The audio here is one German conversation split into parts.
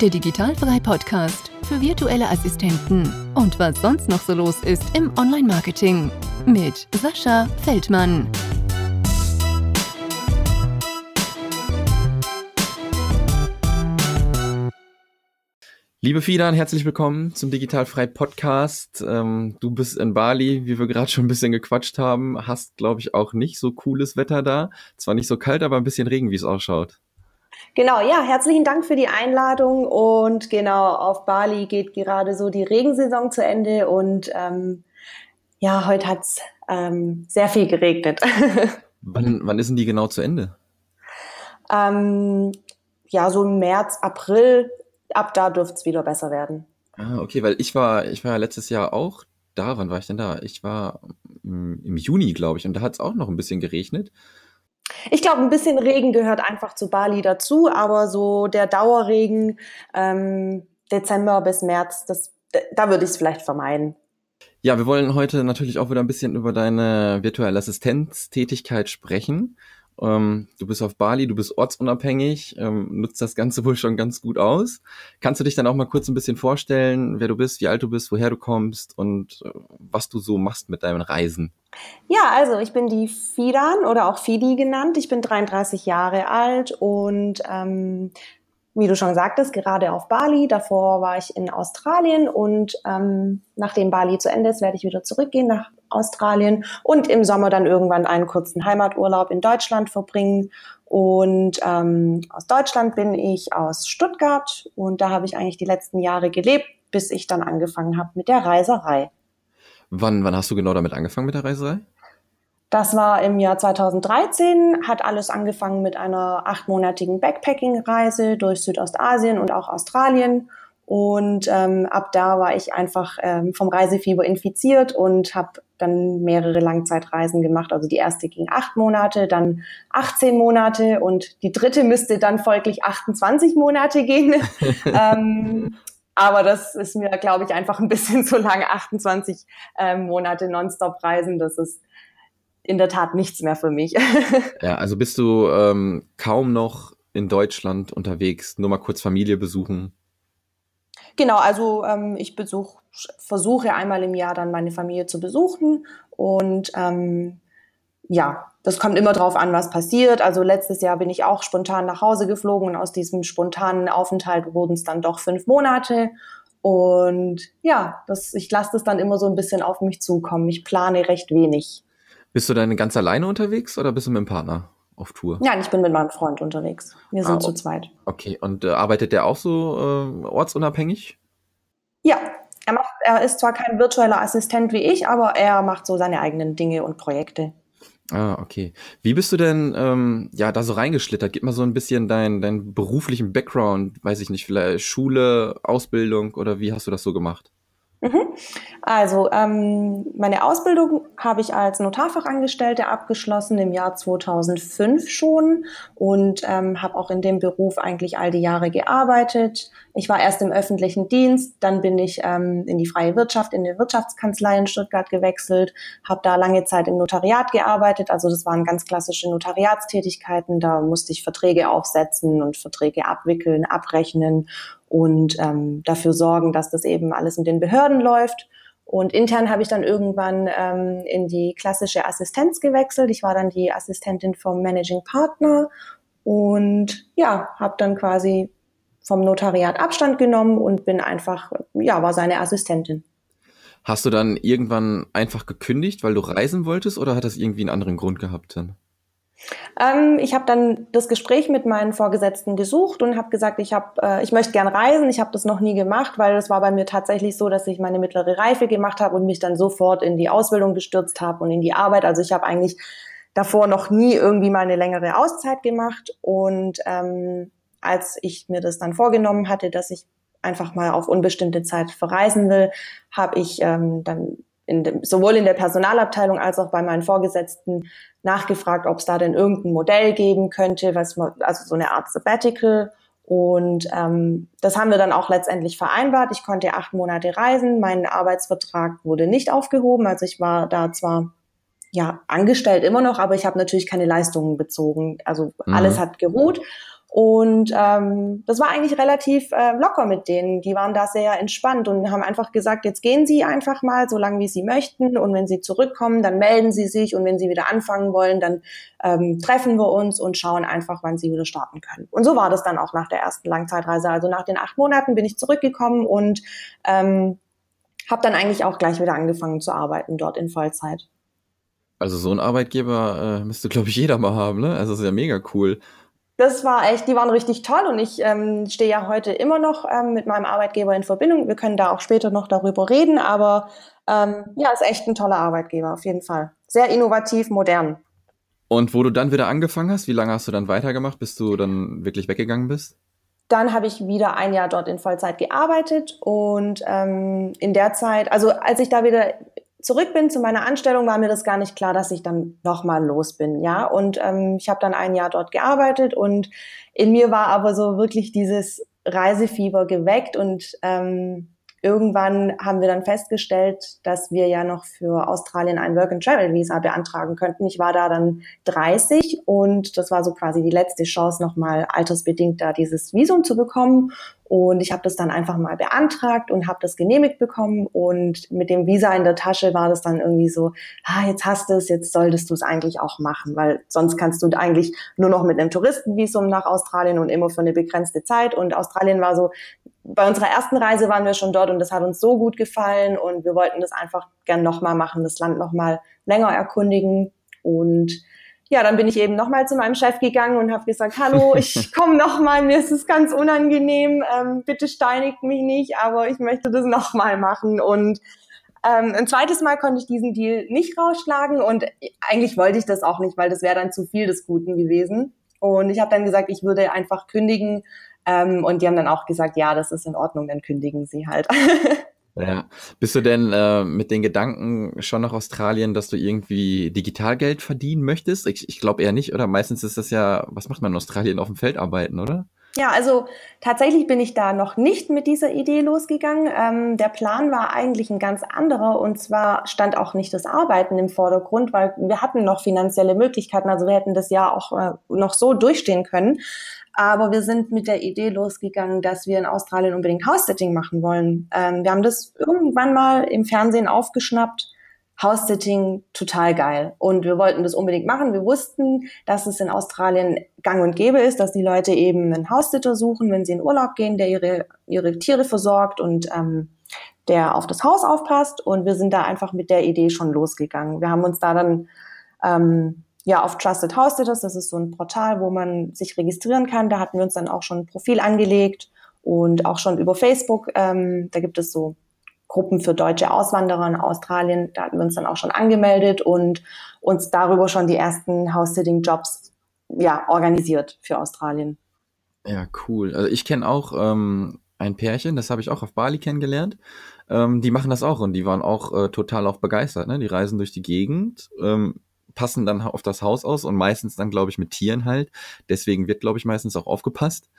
der Digitalfrei Podcast für virtuelle Assistenten und was sonst noch so los ist im Online-Marketing mit Sascha Feldmann. Liebe Fidan, herzlich willkommen zum Digitalfrei Podcast. Ähm, du bist in Bali, wie wir gerade schon ein bisschen gequatscht haben, hast, glaube ich, auch nicht so cooles Wetter da. Zwar nicht so kalt, aber ein bisschen Regen, wie es ausschaut. Genau, ja, herzlichen Dank für die Einladung. Und genau, auf Bali geht gerade so die Regensaison zu Ende und ähm, ja, heute hat's ähm, sehr viel geregnet. wann, wann ist denn die genau zu Ende? Ähm, ja, so im März, April ab da dürfte es wieder besser werden. Ah, okay, weil ich war, ich war ja letztes Jahr auch da. Wann war ich denn da? Ich war mm, im Juni, glaube ich, und da hat es auch noch ein bisschen geregnet. Ich glaube, ein bisschen Regen gehört einfach zu Bali dazu, aber so der Dauerregen ähm, Dezember bis März, das, da würde ich es vielleicht vermeiden. Ja, wir wollen heute natürlich auch wieder ein bisschen über deine virtuelle Assistenztätigkeit sprechen. Ähm, du bist auf Bali, du bist ortsunabhängig, ähm, nutzt das Ganze wohl schon ganz gut aus. Kannst du dich dann auch mal kurz ein bisschen vorstellen, wer du bist, wie alt du bist, woher du kommst und äh, was du so machst mit deinen Reisen? Ja, also ich bin die Fidan oder auch Fidi genannt. Ich bin 33 Jahre alt und ähm, wie du schon sagtest, gerade auf Bali. Davor war ich in Australien und ähm, nachdem Bali zu Ende ist, werde ich wieder zurückgehen nach Australien und im Sommer dann irgendwann einen kurzen Heimaturlaub in Deutschland verbringen. Und ähm, aus Deutschland bin ich aus Stuttgart und da habe ich eigentlich die letzten Jahre gelebt, bis ich dann angefangen habe mit der Reiserei. Wann, wann hast du genau damit angefangen mit der Reiserei? Das war im Jahr 2013, hat alles angefangen mit einer achtmonatigen Backpacking-Reise durch Südostasien und auch Australien. Und ähm, ab da war ich einfach ähm, vom Reisefieber infiziert und habe dann mehrere Langzeitreisen gemacht. Also die erste ging acht Monate, dann 18 Monate und die dritte müsste dann folglich 28 Monate gehen. ähm, aber das ist mir, glaube ich, einfach ein bisschen zu lange. 28 ähm, Monate Nonstop reisen, das ist in der Tat nichts mehr für mich. ja, also bist du ähm, kaum noch in Deutschland unterwegs, nur mal kurz Familie besuchen? Genau, also ähm, ich besuch, versuche einmal im Jahr dann meine Familie zu besuchen und ähm, ja, das kommt immer drauf an, was passiert. Also letztes Jahr bin ich auch spontan nach Hause geflogen und aus diesem spontanen Aufenthalt wurden es dann doch fünf Monate. Und ja, das, ich lasse das dann immer so ein bisschen auf mich zukommen. Ich plane recht wenig. Bist du dann ganz alleine unterwegs oder bist du mit dem Partner auf Tour? Nein, ich bin mit meinem Freund unterwegs. Wir sind ah, zu zweit. Okay, und äh, arbeitet der auch so äh, ortsunabhängig? Ja, er, macht, er ist zwar kein virtueller Assistent wie ich, aber er macht so seine eigenen Dinge und Projekte. Ah, okay. Wie bist du denn ähm, ja da so reingeschlittert? Gib mal so ein bisschen deinen dein beruflichen Background, weiß ich nicht, vielleicht Schule, Ausbildung oder wie hast du das so gemacht? Mhm. Also ähm, meine Ausbildung habe ich als Notarfachangestellte abgeschlossen im Jahr 2005 schon und ähm, habe auch in dem Beruf eigentlich all die Jahre gearbeitet. Ich war erst im öffentlichen Dienst, dann bin ich ähm, in die freie Wirtschaft, in die Wirtschaftskanzlei in Stuttgart gewechselt, habe da lange Zeit im Notariat gearbeitet. Also das waren ganz klassische Notariatstätigkeiten. Da musste ich Verträge aufsetzen und Verträge abwickeln, abrechnen und ähm, dafür sorgen, dass das eben alles in den Behörden läuft. Und intern habe ich dann irgendwann ähm, in die klassische Assistenz gewechselt. Ich war dann die Assistentin vom Managing Partner und ja, habe dann quasi vom Notariat Abstand genommen und bin einfach, ja, war seine Assistentin. Hast du dann irgendwann einfach gekündigt, weil du reisen wolltest oder hat das irgendwie einen anderen Grund gehabt dann? Ähm, ich habe dann das Gespräch mit meinen Vorgesetzten gesucht und habe gesagt, ich habe, äh, ich möchte gern reisen. Ich habe das noch nie gemacht, weil es war bei mir tatsächlich so, dass ich meine mittlere Reife gemacht habe und mich dann sofort in die Ausbildung gestürzt habe und in die Arbeit. Also ich habe eigentlich davor noch nie irgendwie mal eine längere Auszeit gemacht. Und ähm, als ich mir das dann vorgenommen hatte, dass ich einfach mal auf unbestimmte Zeit verreisen will, habe ich ähm, dann in dem, sowohl in der Personalabteilung als auch bei meinen Vorgesetzten nachgefragt, ob es da denn irgendein Modell geben könnte, was man, also so eine Art Sabbatical. Und ähm, das haben wir dann auch letztendlich vereinbart. Ich konnte acht Monate reisen. Mein Arbeitsvertrag wurde nicht aufgehoben. Also ich war da zwar ja angestellt immer noch, aber ich habe natürlich keine Leistungen bezogen. Also mhm. alles hat geruht. Und ähm, das war eigentlich relativ äh, locker mit denen. Die waren da sehr entspannt und haben einfach gesagt, jetzt gehen Sie einfach mal, so lange wie Sie möchten. Und wenn Sie zurückkommen, dann melden Sie sich. Und wenn Sie wieder anfangen wollen, dann ähm, treffen wir uns und schauen einfach, wann Sie wieder starten können. Und so war das dann auch nach der ersten Langzeitreise. Also nach den acht Monaten bin ich zurückgekommen und ähm, habe dann eigentlich auch gleich wieder angefangen zu arbeiten dort in Vollzeit. Also so ein Arbeitgeber äh, müsste, glaube ich, jeder mal haben, ne? Also das ist ja mega cool das war echt, die waren richtig toll und ich ähm, stehe ja heute immer noch ähm, mit meinem Arbeitgeber in Verbindung. Wir können da auch später noch darüber reden, aber ähm, ja, ist echt ein toller Arbeitgeber, auf jeden Fall. Sehr innovativ, modern. Und wo du dann wieder angefangen hast, wie lange hast du dann weitergemacht, bis du dann wirklich weggegangen bist? Dann habe ich wieder ein Jahr dort in Vollzeit gearbeitet und ähm, in der Zeit, also als ich da wieder zurück bin zu meiner Anstellung, war mir das gar nicht klar, dass ich dann nochmal los bin, ja. Und ähm, ich habe dann ein Jahr dort gearbeitet und in mir war aber so wirklich dieses Reisefieber geweckt und ähm, irgendwann haben wir dann festgestellt, dass wir ja noch für Australien ein Work-and-Travel-Visa beantragen könnten. Ich war da dann 30 und das war so quasi die letzte Chance, nochmal altersbedingt da dieses Visum zu bekommen. Und ich habe das dann einfach mal beantragt und habe das genehmigt bekommen. Und mit dem Visa in der Tasche war das dann irgendwie so, ah, jetzt hast du es, jetzt solltest du es eigentlich auch machen, weil sonst kannst du eigentlich nur noch mit einem Touristenvisum nach Australien und immer für eine begrenzte Zeit. Und Australien war so, bei unserer ersten Reise waren wir schon dort und das hat uns so gut gefallen und wir wollten das einfach gern nochmal machen, das Land nochmal länger erkundigen. Und ja, dann bin ich eben nochmal zu meinem Chef gegangen und habe gesagt, hallo, ich komme nochmal, mir ist es ganz unangenehm, ähm, bitte steinigt mich nicht, aber ich möchte das nochmal machen. Und ähm, ein zweites Mal konnte ich diesen Deal nicht rausschlagen und eigentlich wollte ich das auch nicht, weil das wäre dann zu viel des Guten gewesen. Und ich habe dann gesagt, ich würde einfach kündigen. Ähm, und die haben dann auch gesagt, ja, das ist in Ordnung, dann kündigen sie halt. Ja. Bist du denn äh, mit den Gedanken schon nach Australien, dass du irgendwie Digitalgeld verdienen möchtest? Ich, ich glaube eher nicht, oder? Meistens ist das ja, was macht man in Australien auf dem Feld arbeiten, oder? Ja, also tatsächlich bin ich da noch nicht mit dieser Idee losgegangen. Ähm, der Plan war eigentlich ein ganz anderer und zwar stand auch nicht das Arbeiten im Vordergrund, weil wir hatten noch finanzielle Möglichkeiten, also wir hätten das Jahr auch äh, noch so durchstehen können. Aber wir sind mit der Idee losgegangen, dass wir in Australien unbedingt House-Sitting machen wollen. Ähm, wir haben das irgendwann mal im Fernsehen aufgeschnappt. House-Sitting total geil. Und wir wollten das unbedingt machen. Wir wussten, dass es in Australien gang und gäbe ist, dass die Leute eben einen House-Sitter suchen, wenn sie in Urlaub gehen, der ihre, ihre Tiere versorgt und ähm, der auf das Haus aufpasst. Und wir sind da einfach mit der Idee schon losgegangen. Wir haben uns da dann ähm, ja auf Trusted House Sitters. Das ist so ein Portal, wo man sich registrieren kann. Da hatten wir uns dann auch schon ein Profil angelegt und auch schon über Facebook. Ähm, da gibt es so Gruppen für deutsche Auswanderer in Australien. Da hatten wir uns dann auch schon angemeldet und uns darüber schon die ersten House-Sitting-Jobs ja, organisiert für Australien. Ja, cool. Also ich kenne auch ähm, ein Pärchen, das habe ich auch auf Bali kennengelernt. Ähm, die machen das auch und die waren auch äh, total auch begeistert. Ne? Die reisen durch die Gegend. Ähm, passen dann auf das Haus aus und meistens dann, glaube ich, mit Tieren halt. Deswegen wird, glaube ich, meistens auch aufgepasst.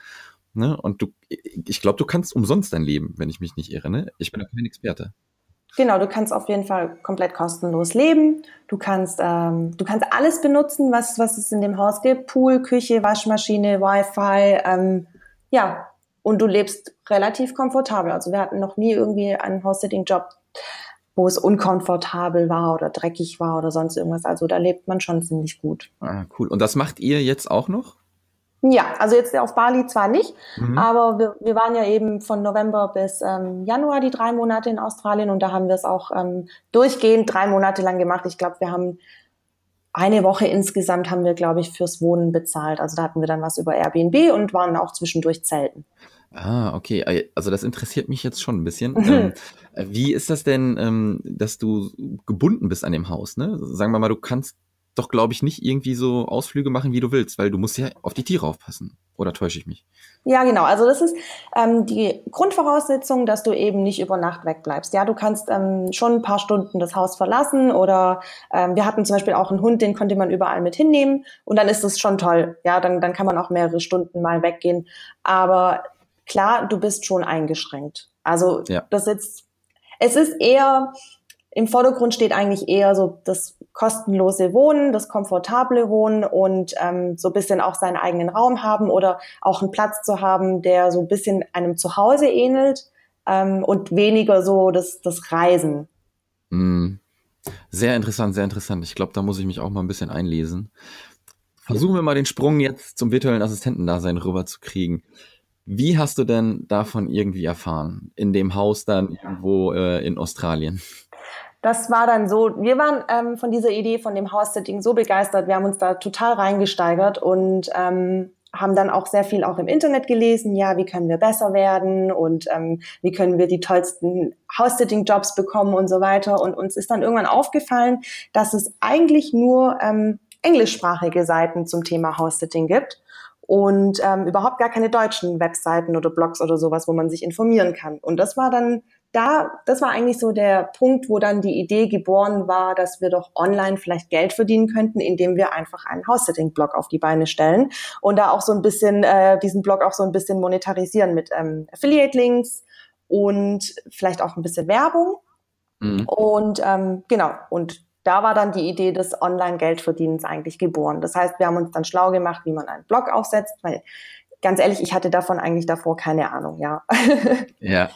Ne? Und du, ich glaube, du kannst umsonst dein Leben, wenn ich mich nicht irre. Ne? Ich bin da kein Experte. Genau, du kannst auf jeden Fall komplett kostenlos leben. Du kannst, ähm, du kannst alles benutzen, was, was es in dem Haus gibt. Pool, Küche, Waschmaschine, Wi-Fi. Ähm, ja, und du lebst relativ komfortabel. Also wir hatten noch nie irgendwie einen House-Sitting-Job, wo es unkomfortabel war oder dreckig war oder sonst irgendwas. Also da lebt man schon ziemlich gut. Ah, cool. Und das macht ihr jetzt auch noch? Ja, also jetzt auf Bali zwar nicht, mhm. aber wir, wir waren ja eben von November bis ähm, Januar die drei Monate in Australien und da haben wir es auch ähm, durchgehend drei Monate lang gemacht. Ich glaube, wir haben eine Woche insgesamt haben wir, glaube ich, fürs Wohnen bezahlt. Also da hatten wir dann was über Airbnb und waren auch zwischendurch zelten. Ah, okay. Also das interessiert mich jetzt schon ein bisschen. Ähm, wie ist das denn, ähm, dass du gebunden bist an dem Haus? Ne? Sagen wir mal, du kannst doch, glaube ich, nicht irgendwie so Ausflüge machen, wie du willst, weil du musst ja auf die Tiere aufpassen. Oder täusche ich mich? Ja, genau. Also das ist ähm, die Grundvoraussetzung, dass du eben nicht über Nacht wegbleibst. Ja, du kannst ähm, schon ein paar Stunden das Haus verlassen oder ähm, wir hatten zum Beispiel auch einen Hund, den konnte man überall mit hinnehmen und dann ist das schon toll. Ja, dann, dann kann man auch mehrere Stunden mal weggehen. Aber klar, du bist schon eingeschränkt. Also ja. das jetzt, es ist eher im Vordergrund steht eigentlich eher so das kostenlose Wohnen, das komfortable Wohnen und ähm, so ein bisschen auch seinen eigenen Raum haben oder auch einen Platz zu haben, der so ein bisschen einem Zuhause ähnelt ähm, und weniger so das, das Reisen. Mm. Sehr interessant, sehr interessant. Ich glaube, da muss ich mich auch mal ein bisschen einlesen. Versuchen wir mal den Sprung jetzt zum virtuellen Assistentendasein rüber zu kriegen. Wie hast du denn davon irgendwie erfahren? In dem Haus dann irgendwo äh, in Australien? das war dann so, wir waren ähm, von dieser Idee, von dem House-Setting so begeistert, wir haben uns da total reingesteigert und ähm, haben dann auch sehr viel auch im Internet gelesen, ja, wie können wir besser werden und ähm, wie können wir die tollsten House-Sitting-Jobs bekommen und so weiter. Und uns ist dann irgendwann aufgefallen, dass es eigentlich nur ähm, englischsprachige Seiten zum Thema House-Sitting gibt und ähm, überhaupt gar keine deutschen Webseiten oder Blogs oder sowas, wo man sich informieren kann. Und das war dann da, das war eigentlich so der Punkt, wo dann die Idee geboren war, dass wir doch online vielleicht Geld verdienen könnten, indem wir einfach einen House-Sitting-Blog auf die Beine stellen und da auch so ein bisschen äh, diesen Blog auch so ein bisschen monetarisieren mit ähm, Affiliate-Links und vielleicht auch ein bisschen Werbung. Mhm. Und ähm, genau, und da war dann die Idee des Online-Geldverdienens eigentlich geboren. Das heißt, wir haben uns dann schlau gemacht, wie man einen Blog aufsetzt, weil ganz ehrlich, ich hatte davon eigentlich davor keine Ahnung, ja. Ja.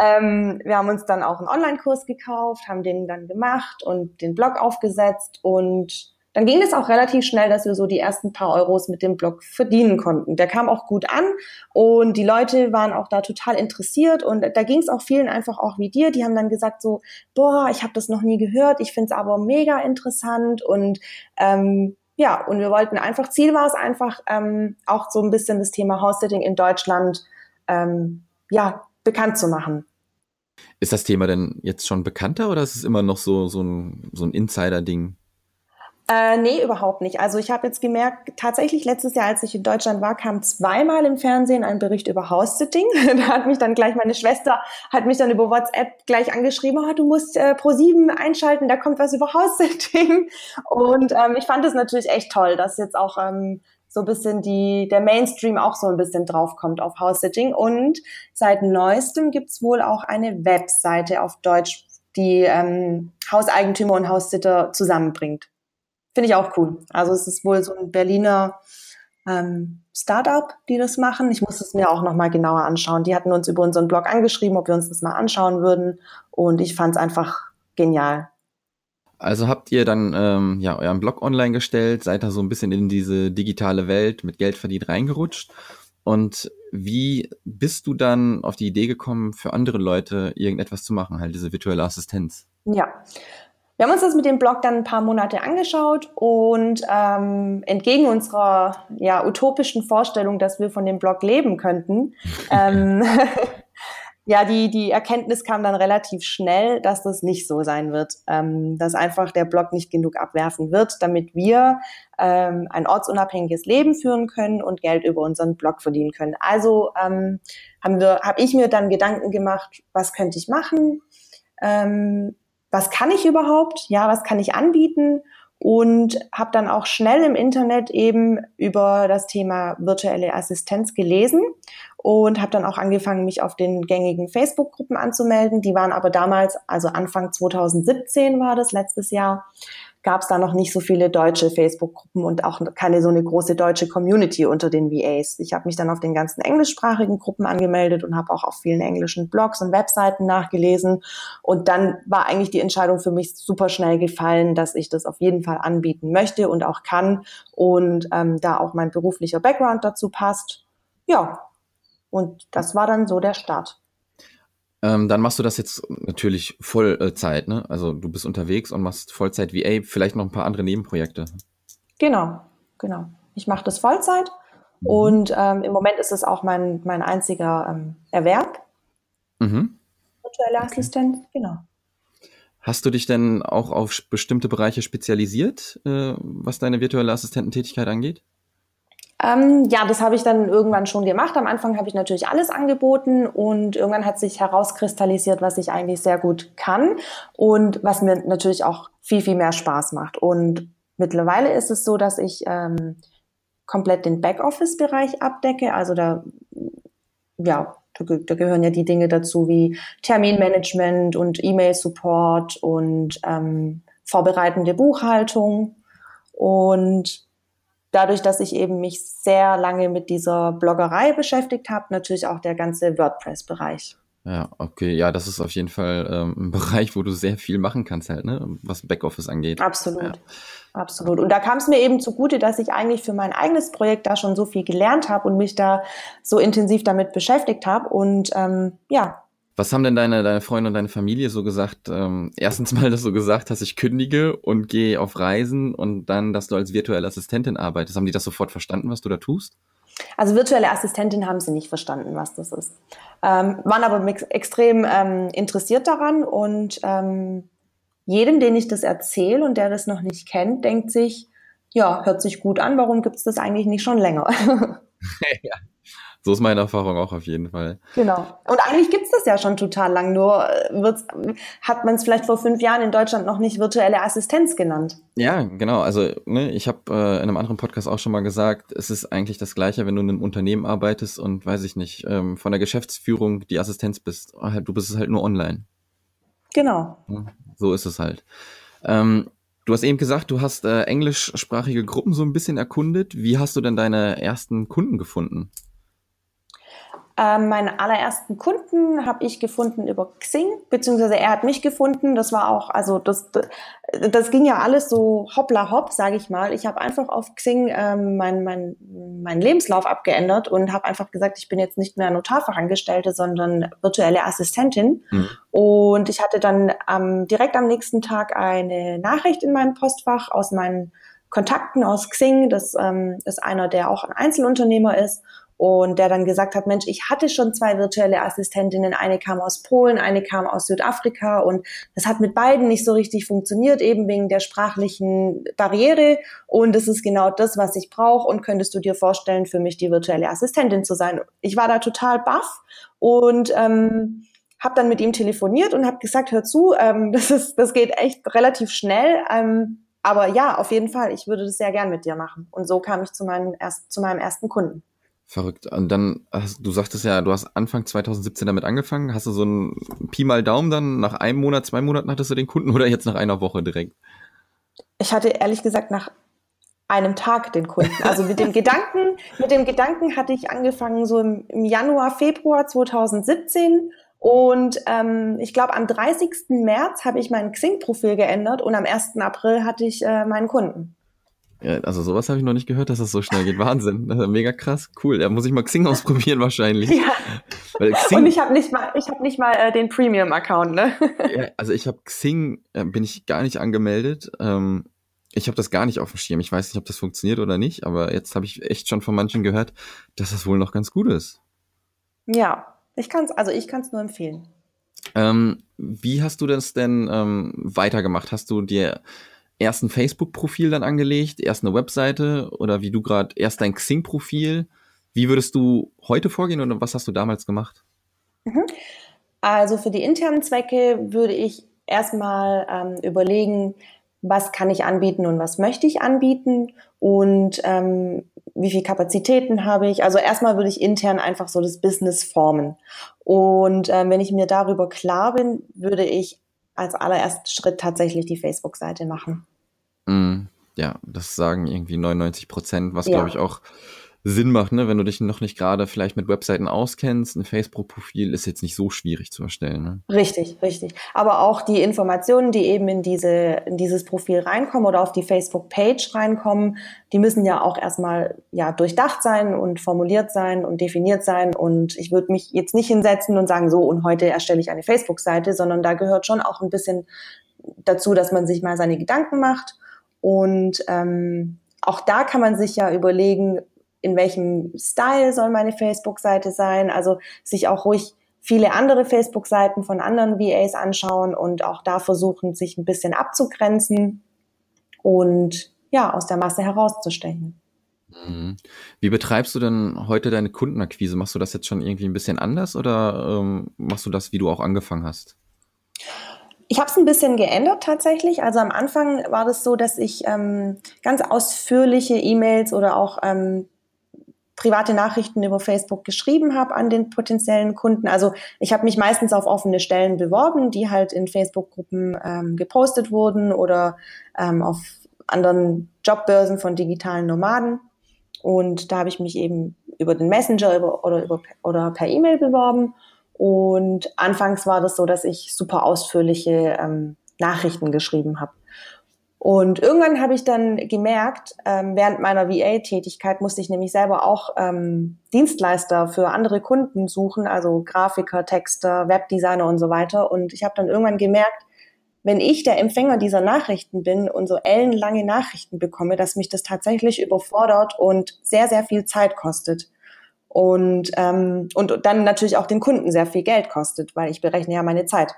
ähm, wir haben uns dann auch einen Online-Kurs gekauft, haben den dann gemacht und den Blog aufgesetzt und dann ging es auch relativ schnell, dass wir so die ersten paar Euros mit dem Blog verdienen konnten. Der kam auch gut an und die Leute waren auch da total interessiert und da ging es auch vielen einfach auch wie dir. Die haben dann gesagt so, boah, ich habe das noch nie gehört, ich finde es aber mega interessant und ähm, ja, und wir wollten einfach, Ziel war es einfach, ähm, auch so ein bisschen das Thema House-Sitting in Deutschland ähm, ja, bekannt zu machen. Ist das Thema denn jetzt schon bekannter oder ist es immer noch so, so ein, so ein Insider-Ding? Äh, nee, überhaupt nicht. Also ich habe jetzt gemerkt, tatsächlich letztes Jahr, als ich in Deutschland war, kam zweimal im Fernsehen ein Bericht über House-Sitting. da hat mich dann gleich meine Schwester, hat mich dann über WhatsApp gleich angeschrieben, oh, du musst äh, Pro7 einschalten, da kommt was über House-Sitting. Und ähm, ich fand es natürlich echt toll, dass jetzt auch ähm, so ein bisschen die, der Mainstream auch so ein bisschen draufkommt auf House-Sitting. Und seit neuestem gibt's wohl auch eine Webseite auf Deutsch, die ähm, Hauseigentümer und Haussitter zusammenbringt. Finde ich auch cool. Also es ist wohl so ein Berliner ähm, Startup, die das machen. Ich muss es mir auch nochmal genauer anschauen. Die hatten uns über unseren Blog angeschrieben, ob wir uns das mal anschauen würden. Und ich fand es einfach genial. Also habt ihr dann ähm, ja euren Blog online gestellt, seid da so ein bisschen in diese digitale Welt mit Geld verdient reingerutscht. Und wie bist du dann auf die Idee gekommen, für andere Leute irgendetwas zu machen, halt diese virtuelle Assistenz? Ja, wir haben uns das mit dem Blog dann ein paar Monate angeschaut und ähm, entgegen unserer ja, utopischen Vorstellung, dass wir von dem Blog leben könnten, ähm, ja, die, die Erkenntnis kam dann relativ schnell, dass das nicht so sein wird, ähm, dass einfach der Blog nicht genug abwerfen wird, damit wir ähm, ein ortsunabhängiges Leben führen können und Geld über unseren Blog verdienen können. Also ähm, haben wir, habe ich mir dann Gedanken gemacht, was könnte ich machen? Ähm, was kann ich überhaupt? Ja, was kann ich anbieten? Und habe dann auch schnell im Internet eben über das Thema virtuelle Assistenz gelesen und habe dann auch angefangen, mich auf den gängigen Facebook-Gruppen anzumelden. Die waren aber damals, also Anfang 2017 war das, letztes Jahr, gab es da noch nicht so viele deutsche Facebook-Gruppen und auch keine so eine große deutsche Community unter den VAs. Ich habe mich dann auf den ganzen englischsprachigen Gruppen angemeldet und habe auch auf vielen englischen Blogs und Webseiten nachgelesen. Und dann war eigentlich die Entscheidung für mich super schnell gefallen, dass ich das auf jeden Fall anbieten möchte und auch kann und ähm, da auch mein beruflicher Background dazu passt. Ja, und das war dann so der Start. Ähm, dann machst du das jetzt natürlich Vollzeit, ne? Also du bist unterwegs und machst Vollzeit VA, vielleicht noch ein paar andere Nebenprojekte. Genau, genau. Ich mache das Vollzeit mhm. und ähm, im Moment ist es auch mein, mein einziger ähm, Erwerb. Mhm. Virtuelle okay. Assistenz, genau. Hast du dich denn auch auf bestimmte Bereiche spezialisiert, äh, was deine virtuelle Assistententätigkeit angeht? Ähm, ja, das habe ich dann irgendwann schon gemacht. Am Anfang habe ich natürlich alles angeboten und irgendwann hat sich herauskristallisiert, was ich eigentlich sehr gut kann und was mir natürlich auch viel, viel mehr Spaß macht. Und mittlerweile ist es so, dass ich ähm, komplett den Backoffice-Bereich abdecke. Also da ja, da, da gehören ja die Dinge dazu wie Terminmanagement und E-Mail-Support und ähm, vorbereitende Buchhaltung. Und dadurch, dass ich eben mich sehr lange mit dieser Bloggerei beschäftigt habe, natürlich auch der ganze WordPress-Bereich. Ja, okay, ja, das ist auf jeden Fall ähm, ein Bereich, wo du sehr viel machen kannst halt, ne, was Backoffice angeht. Absolut, ja. absolut. Und da kam es mir eben zugute, dass ich eigentlich für mein eigenes Projekt da schon so viel gelernt habe und mich da so intensiv damit beschäftigt habe. Und ähm, ja, was haben denn deine, deine Freunde und deine Familie so gesagt? Ähm, erstens mal, dass du gesagt hast, ich kündige und gehe auf Reisen und dann, dass du als virtuelle Assistentin arbeitest. Haben die das sofort verstanden, was du da tust? Also virtuelle Assistentin haben sie nicht verstanden, was das ist. Ähm, waren aber extrem ähm, interessiert daran und ähm, jedem, den ich das erzähle und der das noch nicht kennt, denkt sich, ja, hört sich gut an, warum gibt es das eigentlich nicht schon länger? ja, so ist meine Erfahrung auch auf jeden Fall. Genau. Und eigentlich gibt es das ja schon total lang, nur äh, wird's, hat man es vielleicht vor fünf Jahren in Deutschland noch nicht virtuelle Assistenz genannt. Ja, genau. Also ne, ich habe äh, in einem anderen Podcast auch schon mal gesagt, es ist eigentlich das Gleiche, wenn du in einem Unternehmen arbeitest und weiß ich nicht, ähm, von der Geschäftsführung die Assistenz bist. Du bist es halt nur online. Genau. so ist es halt. Ähm, Du hast eben gesagt, du hast äh, englischsprachige Gruppen so ein bisschen erkundet. Wie hast du denn deine ersten Kunden gefunden? Ähm, meine allerersten Kunden habe ich gefunden über Xing, beziehungsweise er hat mich gefunden. Das war auch, also das, das, das ging ja alles so hoppla hopp, sage ich mal. Ich habe einfach auf Xing ähm, meinen mein, mein Lebenslauf abgeändert und habe einfach gesagt, ich bin jetzt nicht mehr Notarfachangestellte, sondern virtuelle Assistentin. Mhm. Und ich hatte dann ähm, direkt am nächsten Tag eine Nachricht in meinem Postfach aus meinen Kontakten aus Xing. Das ähm, ist einer, der auch ein Einzelunternehmer ist und der dann gesagt hat, Mensch, ich hatte schon zwei virtuelle Assistentinnen, eine kam aus Polen, eine kam aus Südafrika und das hat mit beiden nicht so richtig funktioniert, eben wegen der sprachlichen Barriere und das ist genau das, was ich brauche und könntest du dir vorstellen, für mich die virtuelle Assistentin zu sein. Ich war da total baff und ähm, habe dann mit ihm telefoniert und habe gesagt, hör zu, ähm, das, ist, das geht echt relativ schnell. Ähm, aber ja, auf jeden Fall, ich würde das sehr gern mit dir machen. Und so kam ich zu, meinem, erst, zu meinem ersten Kunden. Verrückt. Und dann, hast, du sagtest ja, du hast Anfang 2017 damit angefangen. Hast du so ein Pi mal Daumen dann? Nach einem Monat, zwei Monaten hattest du den Kunden oder jetzt nach einer Woche direkt? Ich hatte ehrlich gesagt nach einem Tag den Kunden. Also mit dem Gedanken, mit dem Gedanken hatte ich angefangen so im, im Januar, Februar 2017 und ähm, ich glaube, am 30. März habe ich mein Xing-Profil geändert und am 1. April hatte ich äh, meinen Kunden. Ja, also sowas habe ich noch nicht gehört, dass das so schnell geht. Wahnsinn. Mega krass. Cool. Da muss ich mal Xing ausprobieren wahrscheinlich. Ja. Weil Xing, Und ich habe nicht mal, ich habe nicht mal äh, den Premium-Account, ne? ja, also ich habe Xing, äh, bin ich gar nicht angemeldet. Ähm, ich habe das gar nicht auf dem Schirm. Ich weiß nicht, ob das funktioniert oder nicht, aber jetzt habe ich echt schon von manchen gehört, dass das wohl noch ganz gut ist. Ja, ich kann's, also ich kann es nur empfehlen. Ähm, wie hast du das denn ähm, weitergemacht? Hast du dir erst ein Facebook-Profil dann angelegt, erst eine Webseite oder wie du gerade erst dein Xing-Profil. Wie würdest du heute vorgehen oder was hast du damals gemacht? Mhm. Also für die internen Zwecke würde ich erstmal ähm, überlegen, was kann ich anbieten und was möchte ich anbieten und ähm, wie viel Kapazitäten habe ich. Also erstmal würde ich intern einfach so das Business formen. Und ähm, wenn ich mir darüber klar bin, würde ich als allerersten Schritt tatsächlich die Facebook-Seite machen. Mm, ja, das sagen irgendwie 99 Prozent, was ja. glaube ich auch Sinn macht, ne? wenn du dich noch nicht gerade vielleicht mit Webseiten auskennst. Ein Facebook-Profil ist jetzt nicht so schwierig zu erstellen. Ne? Richtig, richtig. Aber auch die Informationen, die eben in, diese, in dieses Profil reinkommen oder auf die Facebook-Page reinkommen, die müssen ja auch erstmal ja, durchdacht sein und formuliert sein und definiert sein. Und ich würde mich jetzt nicht hinsetzen und sagen, so und heute erstelle ich eine Facebook-Seite, sondern da gehört schon auch ein bisschen dazu, dass man sich mal seine Gedanken macht. Und ähm, auch da kann man sich ja überlegen, in welchem Style soll meine Facebook-Seite sein. Also sich auch ruhig viele andere Facebook-Seiten von anderen VAs anschauen und auch da versuchen, sich ein bisschen abzugrenzen und ja, aus der Masse herauszustechen. Mhm. Wie betreibst du denn heute deine Kundenakquise? Machst du das jetzt schon irgendwie ein bisschen anders oder ähm, machst du das, wie du auch angefangen hast? Ich habe es ein bisschen geändert tatsächlich. Also am Anfang war das so, dass ich ähm, ganz ausführliche E-Mails oder auch ähm, private Nachrichten über Facebook geschrieben habe an den potenziellen Kunden. Also ich habe mich meistens auf offene Stellen beworben, die halt in Facebook-Gruppen ähm, gepostet wurden oder ähm, auf anderen Jobbörsen von digitalen Nomaden. Und da habe ich mich eben über den Messenger über, oder, über, oder per E-Mail beworben. Und anfangs war das so, dass ich super ausführliche ähm, Nachrichten geschrieben habe. Und irgendwann habe ich dann gemerkt, ähm, während meiner VA-Tätigkeit musste ich nämlich selber auch ähm, Dienstleister für andere Kunden suchen, also Grafiker, Texter, Webdesigner und so weiter. Und ich habe dann irgendwann gemerkt, wenn ich der Empfänger dieser Nachrichten bin und so ellenlange Nachrichten bekomme, dass mich das tatsächlich überfordert und sehr, sehr viel Zeit kostet. Und, ähm, und dann natürlich auch den Kunden sehr viel Geld kostet, weil ich berechne ja meine Zeit.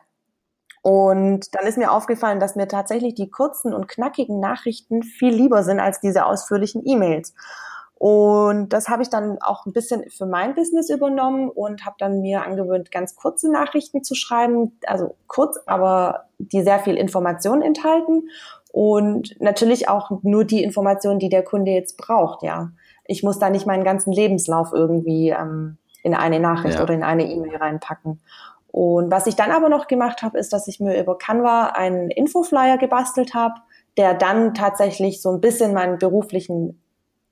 Und dann ist mir aufgefallen, dass mir tatsächlich die kurzen und knackigen Nachrichten viel lieber sind als diese ausführlichen E-Mails. Und das habe ich dann auch ein bisschen für mein Business übernommen und habe dann mir angewöhnt, ganz kurze Nachrichten zu schreiben, also kurz, aber die sehr viel Information enthalten und natürlich auch nur die Informationen, die der Kunde jetzt braucht. Ja, ich muss da nicht meinen ganzen Lebenslauf irgendwie ähm, in eine Nachricht ja. oder in eine E-Mail reinpacken. Und was ich dann aber noch gemacht habe, ist, dass ich mir über Canva einen Infoflyer gebastelt habe, der dann tatsächlich so ein bisschen meinen beruflichen,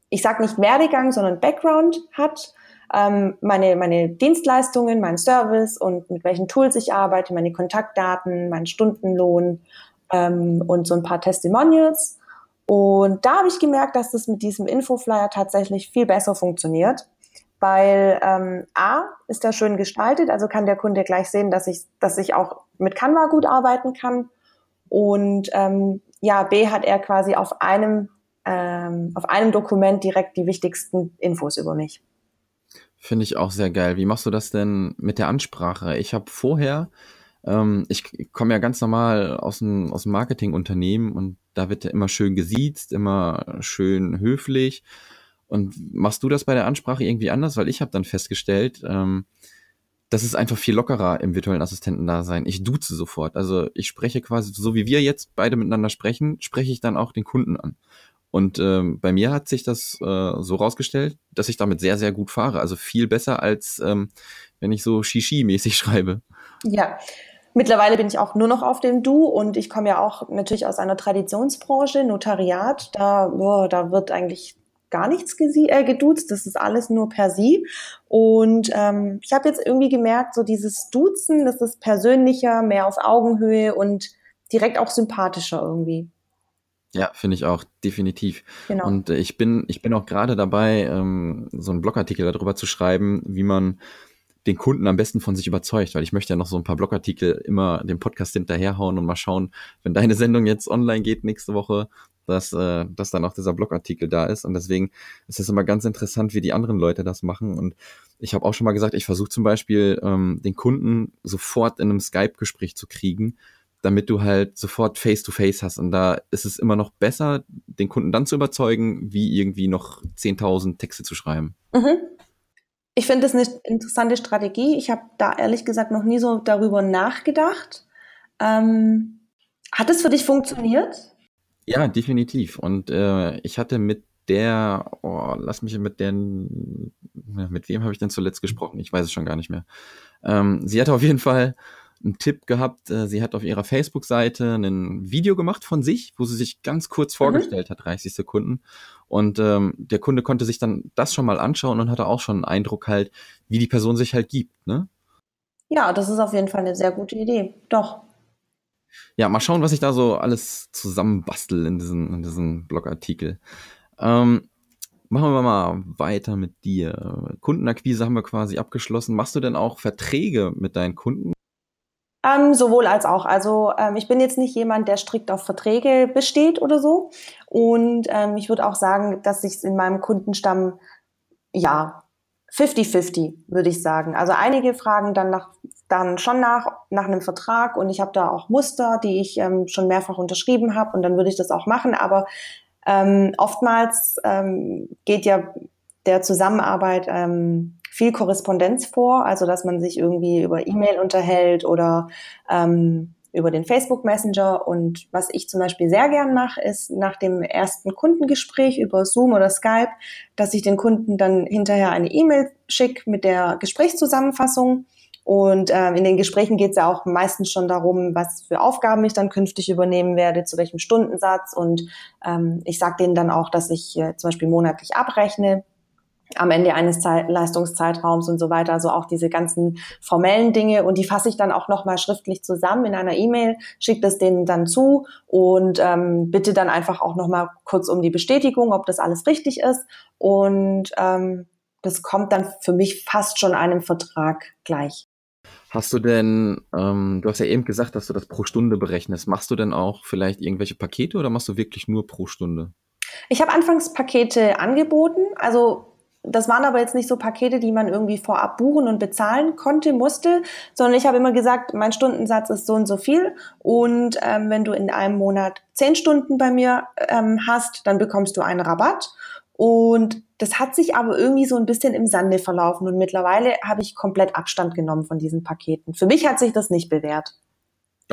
ich sag nicht Werdegang, sondern Background hat, ähm, meine, meine Dienstleistungen, mein Service und mit welchen Tools ich arbeite, meine Kontaktdaten, meinen Stundenlohn ähm, und so ein paar Testimonials. Und da habe ich gemerkt, dass das mit diesem Infoflyer tatsächlich viel besser funktioniert weil ähm, A ist da schön gestaltet, also kann der Kunde gleich sehen, dass ich, dass ich auch mit Canva gut arbeiten kann. Und ähm, ja, B hat er quasi auf einem, ähm, auf einem Dokument direkt die wichtigsten Infos über mich. Finde ich auch sehr geil. Wie machst du das denn mit der Ansprache? Ich habe vorher, ähm, ich komme ja ganz normal aus dem, aus dem Marketingunternehmen und da wird ja immer schön gesiezt, immer schön höflich. Und machst du das bei der Ansprache irgendwie anders? Weil ich habe dann festgestellt, ähm, das ist einfach viel lockerer im virtuellen Assistenten-Dasein. Ich duze sofort. Also ich spreche quasi, so wie wir jetzt beide miteinander sprechen, spreche ich dann auch den Kunden an. Und ähm, bei mir hat sich das äh, so rausgestellt, dass ich damit sehr, sehr gut fahre. Also viel besser, als ähm, wenn ich so Shishi-mäßig schreibe. Ja, Mittlerweile bin ich auch nur noch auf dem Du und ich komme ja auch natürlich aus einer Traditionsbranche, Notariat. Da, boah, da wird eigentlich gar nichts äh, geduzt, das ist alles nur per Sie. Und ähm, ich habe jetzt irgendwie gemerkt, so dieses Duzen, das ist persönlicher, mehr auf Augenhöhe und direkt auch sympathischer irgendwie. Ja, finde ich auch, definitiv. Genau. Und äh, ich bin, ich bin auch gerade dabei, ähm, so einen Blogartikel darüber zu schreiben, wie man den Kunden am besten von sich überzeugt, weil ich möchte ja noch so ein paar Blogartikel immer dem Podcast hinterherhauen und mal schauen, wenn deine Sendung jetzt online geht nächste Woche, dass, äh, dass dann auch dieser Blogartikel da ist. Und deswegen ist es immer ganz interessant, wie die anderen Leute das machen. Und ich habe auch schon mal gesagt, ich versuche zum Beispiel ähm, den Kunden sofort in einem Skype-Gespräch zu kriegen, damit du halt sofort Face-to-Face -face hast. Und da ist es immer noch besser, den Kunden dann zu überzeugen, wie irgendwie noch 10.000 Texte zu schreiben. Mhm. Ich finde das eine interessante Strategie. Ich habe da ehrlich gesagt noch nie so darüber nachgedacht. Ähm, hat es für dich funktioniert? Ja, definitiv. Und äh, ich hatte mit der, oh, lass mich mit der, mit wem habe ich denn zuletzt gesprochen? Ich weiß es schon gar nicht mehr. Ähm, sie hatte auf jeden Fall einen Tipp gehabt. Äh, sie hat auf ihrer Facebook-Seite ein Video gemacht von sich, wo sie sich ganz kurz mhm. vorgestellt mhm. hat, 30 Sekunden. Und ähm, der Kunde konnte sich dann das schon mal anschauen und hatte auch schon einen Eindruck halt, wie die Person sich halt gibt, ne? Ja, das ist auf jeden Fall eine sehr gute Idee. Doch ja, mal schauen, was ich da so alles zusammenbastel in diesem, in diesem Blogartikel. Ähm, machen wir mal weiter mit dir. Kundenakquise haben wir quasi abgeschlossen. Machst du denn auch Verträge mit deinen Kunden? Ähm, sowohl als auch. Also ähm, ich bin jetzt nicht jemand, der strikt auf Verträge besteht oder so. Und ähm, ich würde auch sagen, dass sich in meinem Kundenstamm ja 50-50, würde ich sagen. Also einige fragen dann nach, dann schon nach, nach einem Vertrag und ich habe da auch Muster, die ich ähm, schon mehrfach unterschrieben habe und dann würde ich das auch machen. Aber ähm, oftmals ähm, geht ja der Zusammenarbeit ähm, viel Korrespondenz vor, also dass man sich irgendwie über E-Mail unterhält oder ähm, über den Facebook Messenger. Und was ich zum Beispiel sehr gern mache, ist nach dem ersten Kundengespräch über Zoom oder Skype, dass ich den Kunden dann hinterher eine E-Mail schicke mit der Gesprächszusammenfassung. Und äh, in den Gesprächen geht es ja auch meistens schon darum, was für Aufgaben ich dann künftig übernehmen werde, zu welchem Stundensatz. Und ähm, ich sage denen dann auch, dass ich äh, zum Beispiel monatlich abrechne am Ende eines Zeit Leistungszeitraums und so weiter. Also auch diese ganzen formellen Dinge und die fasse ich dann auch nochmal schriftlich zusammen in einer E-Mail, schicke das denen dann zu und ähm, bitte dann einfach auch nochmal kurz um die Bestätigung, ob das alles richtig ist. Und ähm, das kommt dann für mich fast schon einem Vertrag gleich. Hast du denn, ähm, du hast ja eben gesagt, dass du das pro Stunde berechnest. Machst du denn auch vielleicht irgendwelche Pakete oder machst du wirklich nur pro Stunde? Ich habe anfangs Pakete angeboten. Also das waren aber jetzt nicht so Pakete, die man irgendwie vorab buchen und bezahlen konnte, musste, sondern ich habe immer gesagt, mein Stundensatz ist so und so viel. Und ähm, wenn du in einem Monat zehn Stunden bei mir ähm, hast, dann bekommst du einen Rabatt. Und das hat sich aber irgendwie so ein bisschen im Sande verlaufen. Und mittlerweile habe ich komplett Abstand genommen von diesen Paketen. Für mich hat sich das nicht bewährt.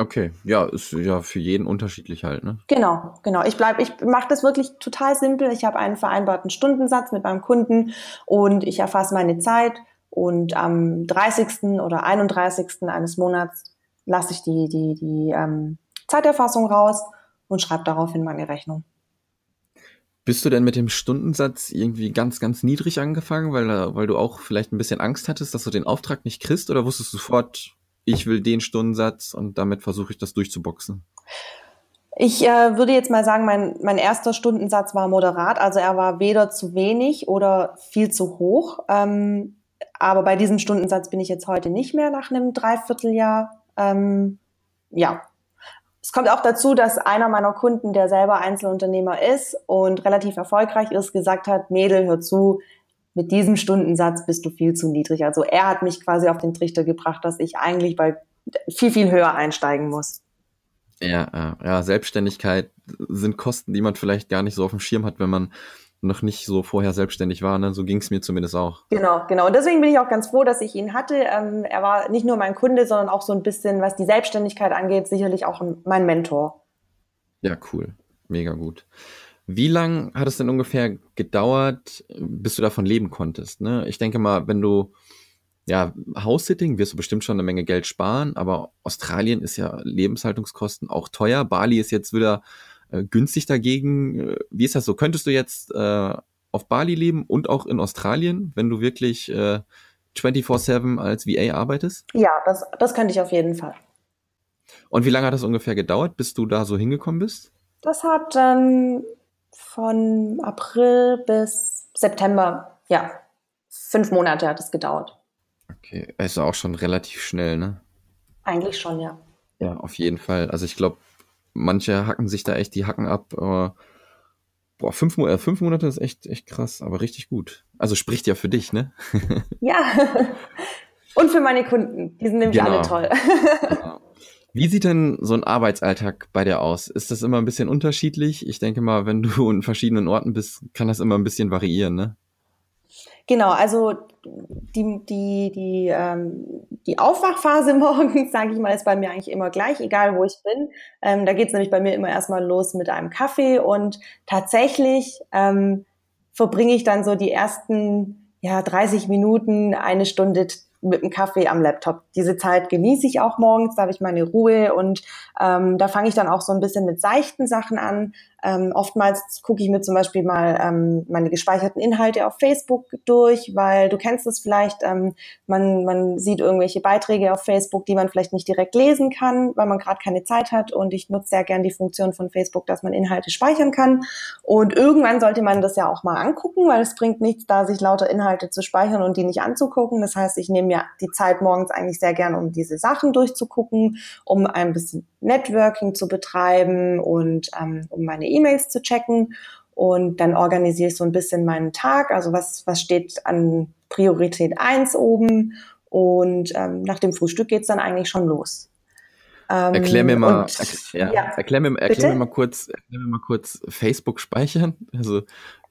Okay, ja, ist ja für jeden unterschiedlich halt, ne? Genau, genau. Ich bleib, ich mache das wirklich total simpel. Ich habe einen vereinbarten Stundensatz mit meinem Kunden und ich erfasse meine Zeit und am 30. oder 31. eines Monats lasse ich die, die, die ähm, Zeiterfassung raus und schreibe daraufhin meine Rechnung. Bist du denn mit dem Stundensatz irgendwie ganz, ganz niedrig angefangen, weil, weil du auch vielleicht ein bisschen Angst hattest, dass du den Auftrag nicht kriegst oder wusstest du sofort, ich will den Stundensatz und damit versuche ich das durchzuboxen? Ich äh, würde jetzt mal sagen, mein, mein erster Stundensatz war moderat, also er war weder zu wenig oder viel zu hoch. Ähm, aber bei diesem Stundensatz bin ich jetzt heute nicht mehr nach einem Dreivierteljahr. Ähm, ja. Es kommt auch dazu, dass einer meiner Kunden, der selber Einzelunternehmer ist und relativ erfolgreich ist, gesagt hat, Mädel, hör zu, mit diesem Stundensatz bist du viel zu niedrig. Also er hat mich quasi auf den Trichter gebracht, dass ich eigentlich bei viel, viel höher einsteigen muss. Ja, ja, Selbstständigkeit sind Kosten, die man vielleicht gar nicht so auf dem Schirm hat, wenn man noch nicht so vorher selbstständig war. Ne? So ging es mir zumindest auch. Genau, genau. Und deswegen bin ich auch ganz froh, dass ich ihn hatte. Ähm, er war nicht nur mein Kunde, sondern auch so ein bisschen, was die Selbstständigkeit angeht, sicherlich auch mein Mentor. Ja, cool. Mega gut. Wie lang hat es denn ungefähr gedauert, bis du davon leben konntest? Ne? Ich denke mal, wenn du ja, House-Sitting wirst du bestimmt schon eine Menge Geld sparen, aber Australien ist ja Lebenshaltungskosten auch teuer. Bali ist jetzt wieder äh, günstig dagegen. Äh, wie ist das so? Könntest du jetzt äh, auf Bali leben und auch in Australien, wenn du wirklich äh, 24-7 als VA arbeitest? Ja, das, das könnte ich auf jeden Fall. Und wie lange hat das ungefähr gedauert, bis du da so hingekommen bist? Das hat ähm, von April bis September, ja, fünf Monate hat es gedauert. Okay, ist auch schon relativ schnell, ne? Eigentlich schon, ja. Ja, auf jeden Fall. Also ich glaube, manche hacken sich da echt die Hacken ab. Aber, boah, fünf, äh, fünf Monate ist echt, echt krass, aber richtig gut. Also spricht ja für dich, ne? ja. Und für meine Kunden. Die sind nämlich genau. alle toll. genau. Wie sieht denn so ein Arbeitsalltag bei dir aus? Ist das immer ein bisschen unterschiedlich? Ich denke mal, wenn du in verschiedenen Orten bist, kann das immer ein bisschen variieren, ne? Genau, also die, die, die, ähm, die Aufwachphase morgens, sage ich mal, ist bei mir eigentlich immer gleich, egal wo ich bin. Ähm, da geht's nämlich bei mir immer erstmal los mit einem Kaffee und tatsächlich ähm, verbringe ich dann so die ersten ja, 30 Minuten, eine Stunde mit dem Kaffee am Laptop. Diese Zeit genieße ich auch morgens, da habe ich meine Ruhe und ähm, da fange ich dann auch so ein bisschen mit seichten Sachen an. Ähm, oftmals gucke ich mir zum Beispiel mal ähm, meine gespeicherten Inhalte auf Facebook durch, weil du kennst es vielleicht, ähm, man, man sieht irgendwelche Beiträge auf Facebook, die man vielleicht nicht direkt lesen kann, weil man gerade keine Zeit hat. Und ich nutze sehr gern die Funktion von Facebook, dass man Inhalte speichern kann. Und irgendwann sollte man das ja auch mal angucken, weil es bringt nichts da, sich lauter Inhalte zu speichern und die nicht anzugucken. Das heißt, ich nehme mir die Zeit morgens eigentlich sehr gern, um diese Sachen durchzugucken, um ein bisschen Networking zu betreiben und ähm, um meine E-Mails zu checken. Und dann organisiere ich so ein bisschen meinen Tag. Also was, was steht an Priorität eins oben. Und ähm, nach dem Frühstück geht's dann eigentlich schon los. Ähm, erklär mir mal, und, erklär, ja, ja, erklär, mir, erklär mir mal kurz, erklär mir mal kurz Facebook speichern. Also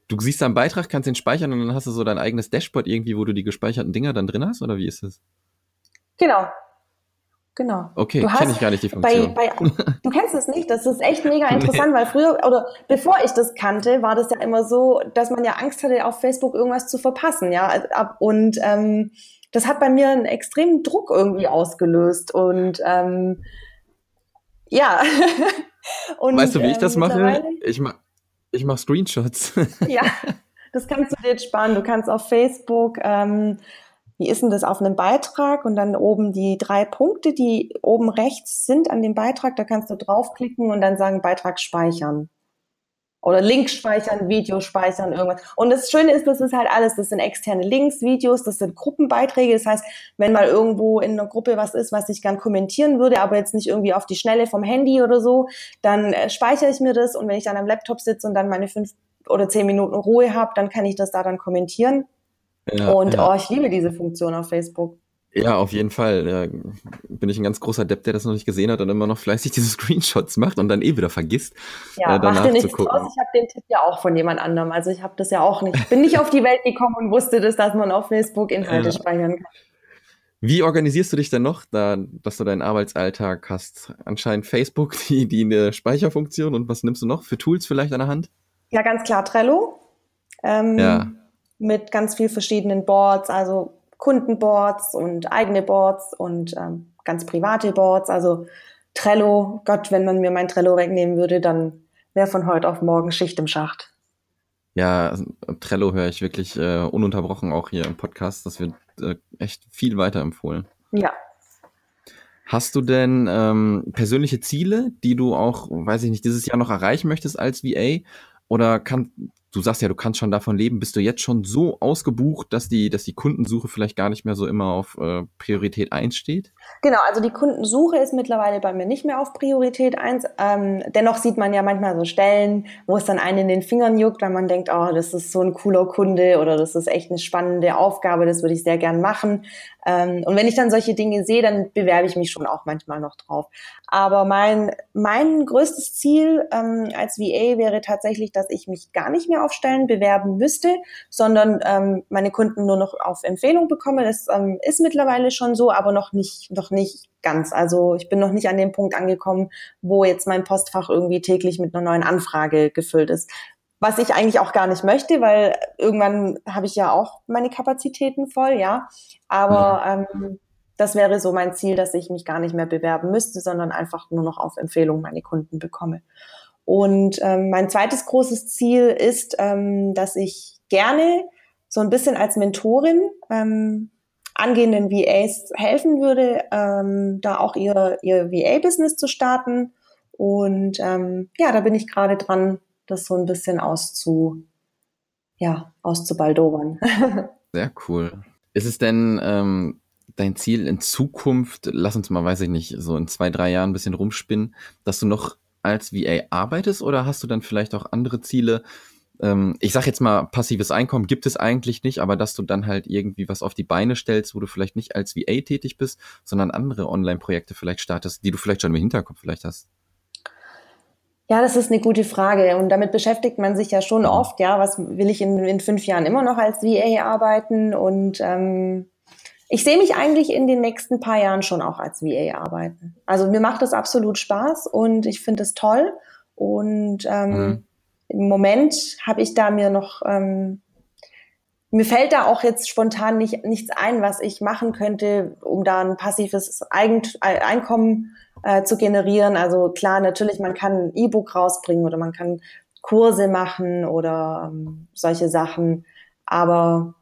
du siehst da einen Beitrag, kannst den speichern und dann hast du so dein eigenes Dashboard irgendwie, wo du die gespeicherten Dinger dann drin hast, oder wie ist das? Genau, Genau. Okay, kenne ich gar nicht die Funktion. Bei, bei, du kennst es nicht, das ist echt mega interessant, weil früher oder bevor ich das kannte, war das ja immer so, dass man ja Angst hatte, auf Facebook irgendwas zu verpassen, ja. Ab- Und ähm, das hat bei mir einen extremen Druck irgendwie ausgelöst. Und ähm, ja. Und, weißt du, wie ich ähm, das mache? Ich mach, ich mach Screenshots. Ja, das kannst du dir jetzt sparen. Du kannst auf Facebook, ähm, wie ist denn das, auf einem Beitrag und dann oben die drei Punkte, die oben rechts sind an dem Beitrag, da kannst du draufklicken und dann sagen Beitrag speichern. Oder Link speichern, Video speichern, irgendwas. Und das Schöne ist, das ist halt alles. Das sind externe Links, Videos, das sind Gruppenbeiträge. Das heißt, wenn mal irgendwo in einer Gruppe was ist, was ich gern kommentieren würde, aber jetzt nicht irgendwie auf die Schnelle vom Handy oder so, dann äh, speichere ich mir das und wenn ich dann am Laptop sitze und dann meine fünf oder zehn Minuten Ruhe habe, dann kann ich das da dann kommentieren. Ja, und ja. oh, ich liebe diese Funktion auf Facebook. ja, auf jeden Fall. Ja, bin ich ein ganz großer Depp, der das noch nicht gesehen hat und immer noch fleißig diese Screenshots macht und dann eh wieder vergisst. Ja, äh, danach mach dir nichts zu gucken. draus. Ich habe den Tipp ja auch von jemand anderem. Also ich habe das ja auch nicht. Ich bin nicht auf die Welt gekommen und wusste das, dass man auf Facebook Inhalte Ja. speichern kann. Wie organisierst du dich denn noch, da, dass du deinen Arbeitsalltag hast? Anscheinend Facebook, die, die eine Speicherfunktion und was nimmst du noch für Tools vielleicht an der Hand? Ja, ganz klar Trello. Ähm, Ja. Mit ganz viel verschiedenen Boards, also Kundenboards und eigene Boards und ähm, ganz private Boards. Also Trello, Gott, wenn man mir mein Trello wegnehmen würde, dann wäre von heute auf morgen Schicht im Schacht. Ja, also, Trello höre ich wirklich äh, ununterbrochen auch hier im Podcast. Das wird äh, echt viel weiterempfohlen. Ja, Hast du denn ähm, persönliche Ziele, die du auch, weiß ich nicht, dieses Jahr noch erreichen möchtest als VA? Oder kann, du sagst ja, du kannst schon davon leben, bist du jetzt schon so ausgebucht, dass die, dass die Kundensuche vielleicht gar nicht mehr so immer auf äh, Priorität 1 steht? Genau, also die Kundensuche ist mittlerweile bei mir nicht mehr auf Priorität eins. Ähm, dennoch sieht man ja manchmal so Stellen, wo es dann einen in den Fingern juckt, weil man denkt, oh, das ist so ein cooler Kunde oder das ist echt eine spannende Aufgabe, das würde ich sehr gern machen. Ähm, und wenn ich dann solche Dinge sehe, dann bewerbe ich mich schon auch manchmal noch drauf. Aber mein, mein größtes Ziel ähm, als VA wäre tatsächlich, dass ich mich gar nicht mehr auf Stellen bewerben müsste, sondern ähm, meine Kunden nur noch auf Empfehlung bekomme. Das ähm, ist mittlerweile schon so, aber noch nicht, noch nicht ganz. Also ich bin noch nicht an dem Punkt angekommen, wo jetzt mein Postfach irgendwie täglich mit einer neuen Anfrage gefüllt ist. Was ich eigentlich auch gar nicht möchte, weil irgendwann habe ich ja auch meine Kapazitäten voll, ja. Aber ähm, das wäre so mein Ziel, dass ich mich gar nicht mehr bewerben müsste, sondern einfach nur noch auf Empfehlung meine Kunden bekomme. Und ähm, mein zweites großes Ziel ist, ähm, dass ich gerne so ein bisschen als Mentorin ähm, angehenden VAs helfen würde, ähm, da auch ihr, ihr VA-Business zu starten. Und ähm, ja, da bin ich gerade dran, das so ein bisschen auszu, ja, auszubaldowern. Sehr cool. Ist es denn ähm, dein Ziel in Zukunft, lass uns mal, weiß ich nicht, so in zwei, drei Jahren ein bisschen rumspinnen, dass du noch als VA arbeitest oder hast du dann vielleicht auch andere Ziele? Ähm, ich sag jetzt mal, passives Einkommen gibt es eigentlich nicht, aber dass du dann halt irgendwie was auf die Beine stellst, wo du vielleicht nicht als VA tätig bist, sondern andere Online-Projekte vielleicht startest, die du vielleicht schon im Hinterkopf vielleicht hast. Ja, das ist eine gute Frage und damit beschäftigt man sich ja schon oft. Ja, was will ich in, in fünf Jahren immer noch als VA arbeiten? Und ähm, ich sehe mich eigentlich in den nächsten paar Jahren schon auch als VA arbeiten. Also mir macht das absolut Spaß und ich finde es toll. Und ähm, Mhm. im Moment habe ich da mir noch ähm, mir fällt da auch jetzt spontan nicht, nichts ein, was ich machen könnte, um da ein passives Eigent Einkommen äh, zu generieren. Also klar, natürlich, man kann ein E-Book rausbringen oder man kann Kurse machen oder ähm, solche Sachen. Aber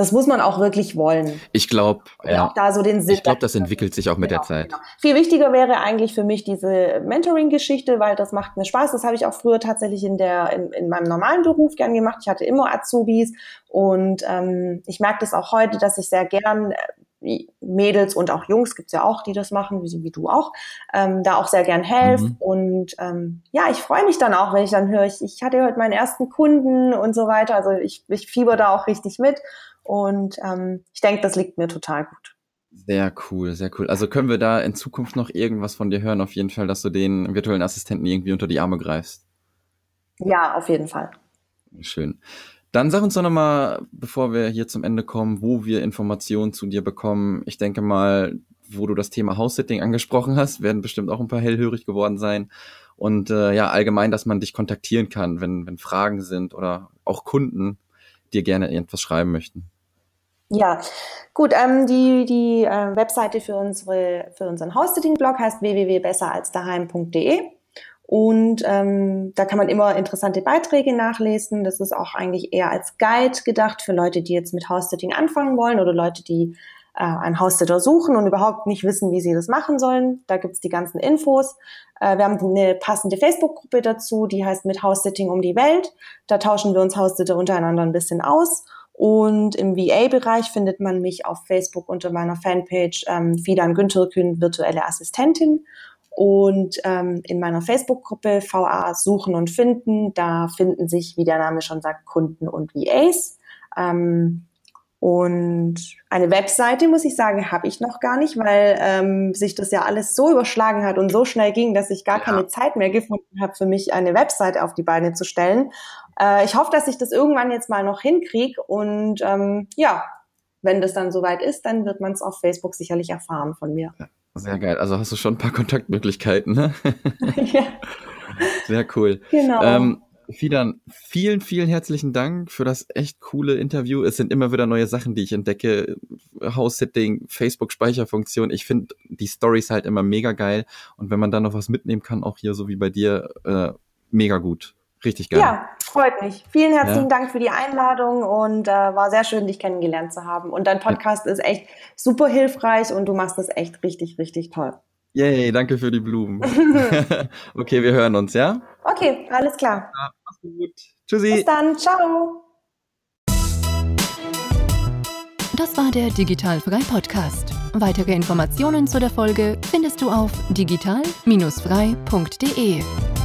das muss man auch wirklich wollen. Ich glaube, ja, da so den Sinn. ich glaube, das entwickelt sich auch mit der Genau, Zeit. genau. Viel wichtiger wäre eigentlich für mich diese Mentoring-Geschichte, weil das macht mir Spaß. Das habe ich auch früher tatsächlich in der in, in meinem normalen Beruf gern gemacht. Ich hatte immer Azubis und ähm, ich merke das auch heute, dass ich sehr gern äh, Mädels und auch Jungs gibt's ja auch, die das machen, wie, wie du auch, ähm, da auch sehr gern helfe. Mhm. Und ähm, ja, ich freue mich dann auch, wenn ich dann höre, ich, ich hatte heute meinen ersten Kunden und so weiter. Also ich, ich fieber da auch richtig mit. Und ähm, ich denke, das liegt mir total gut. Sehr cool, sehr cool. Also können wir da in Zukunft noch irgendwas von dir hören, auf jeden Fall, dass du den virtuellen Assistenten irgendwie unter die Arme greifst. Ja, auf jeden Fall. Schön. Dann sag uns doch nochmal, bevor wir hier zum Ende kommen, wo wir Informationen zu dir bekommen. Ich denke mal, wo du das Thema House-Sitting angesprochen hast, werden bestimmt auch ein paar hellhörig geworden sein. Und äh, ja, allgemein, dass man dich kontaktieren kann, wenn, wenn Fragen sind oder auch Kunden dir gerne irgendwas schreiben möchten. Ja, gut. Ähm, die die äh, Webseite für, unsere, für unseren House-Sitting-Blog heißt www.besseralsdaheim.de. Und ähm, da kann man immer interessante Beiträge nachlesen. Das ist auch eigentlich eher als Guide gedacht für Leute, die jetzt mit House-Sitting anfangen wollen oder Leute, die äh, einen House-Sitter suchen und überhaupt nicht wissen, wie sie das machen sollen. Da gibt's die ganzen Infos. Äh, wir haben eine passende Facebook-Gruppe dazu, die heißt mit House-Sitting um die Welt. Da tauschen wir uns House-Sitter untereinander ein bisschen aus. Und im VA-Bereich findet man mich auf Facebook unter meiner Fanpage ähm, Fidan Güntherkün, virtuelle Assistentin. Und ähm, in meiner Facebook-Gruppe VA Suchen und Finden, da finden sich, wie der Name schon sagt, Kunden und VAs. Ähm, und eine Webseite, muss ich sagen, habe ich noch gar nicht, weil ähm, sich das ja alles so überschlagen hat und so schnell ging, dass ich gar ja. keine Zeit mehr gefunden habe, für mich eine Webseite auf die Beine zu stellen. Äh, ich hoffe, dass ich das irgendwann jetzt mal noch hinkriege. Und ähm, ja, wenn das dann soweit ist, dann wird man es auf Facebook sicherlich erfahren von mir. Ja. Sehr geil. Also hast du schon ein paar Kontaktmöglichkeiten, ne? ja. Sehr cool. Genau. Ähm, Fidan, vielen, vielen herzlichen Dank für das echt coole Interview. Es sind immer wieder neue Sachen, die ich entdecke. House-Sitting, Facebook-Speicherfunktion. Ich finde die Stories halt immer mega geil. Und wenn man da noch was mitnehmen kann, auch hier so wie bei dir, äh, mega gut. Richtig geil. Ja, freut mich. Vielen herzlichen ja. Dank für die Einladung und äh, war sehr schön, dich kennengelernt zu haben. Und dein Podcast ja. ist echt super hilfreich und du machst das echt richtig, richtig toll. Yay, danke für die Blumen. okay, wir hören uns, ja? Okay, alles klar. Ja, mach's gut. Tschüssi. Bis dann, ciao. Das war der Digitalfrei Podcast. Weitere Informationen zu der Folge findest du auf digital-frei.de.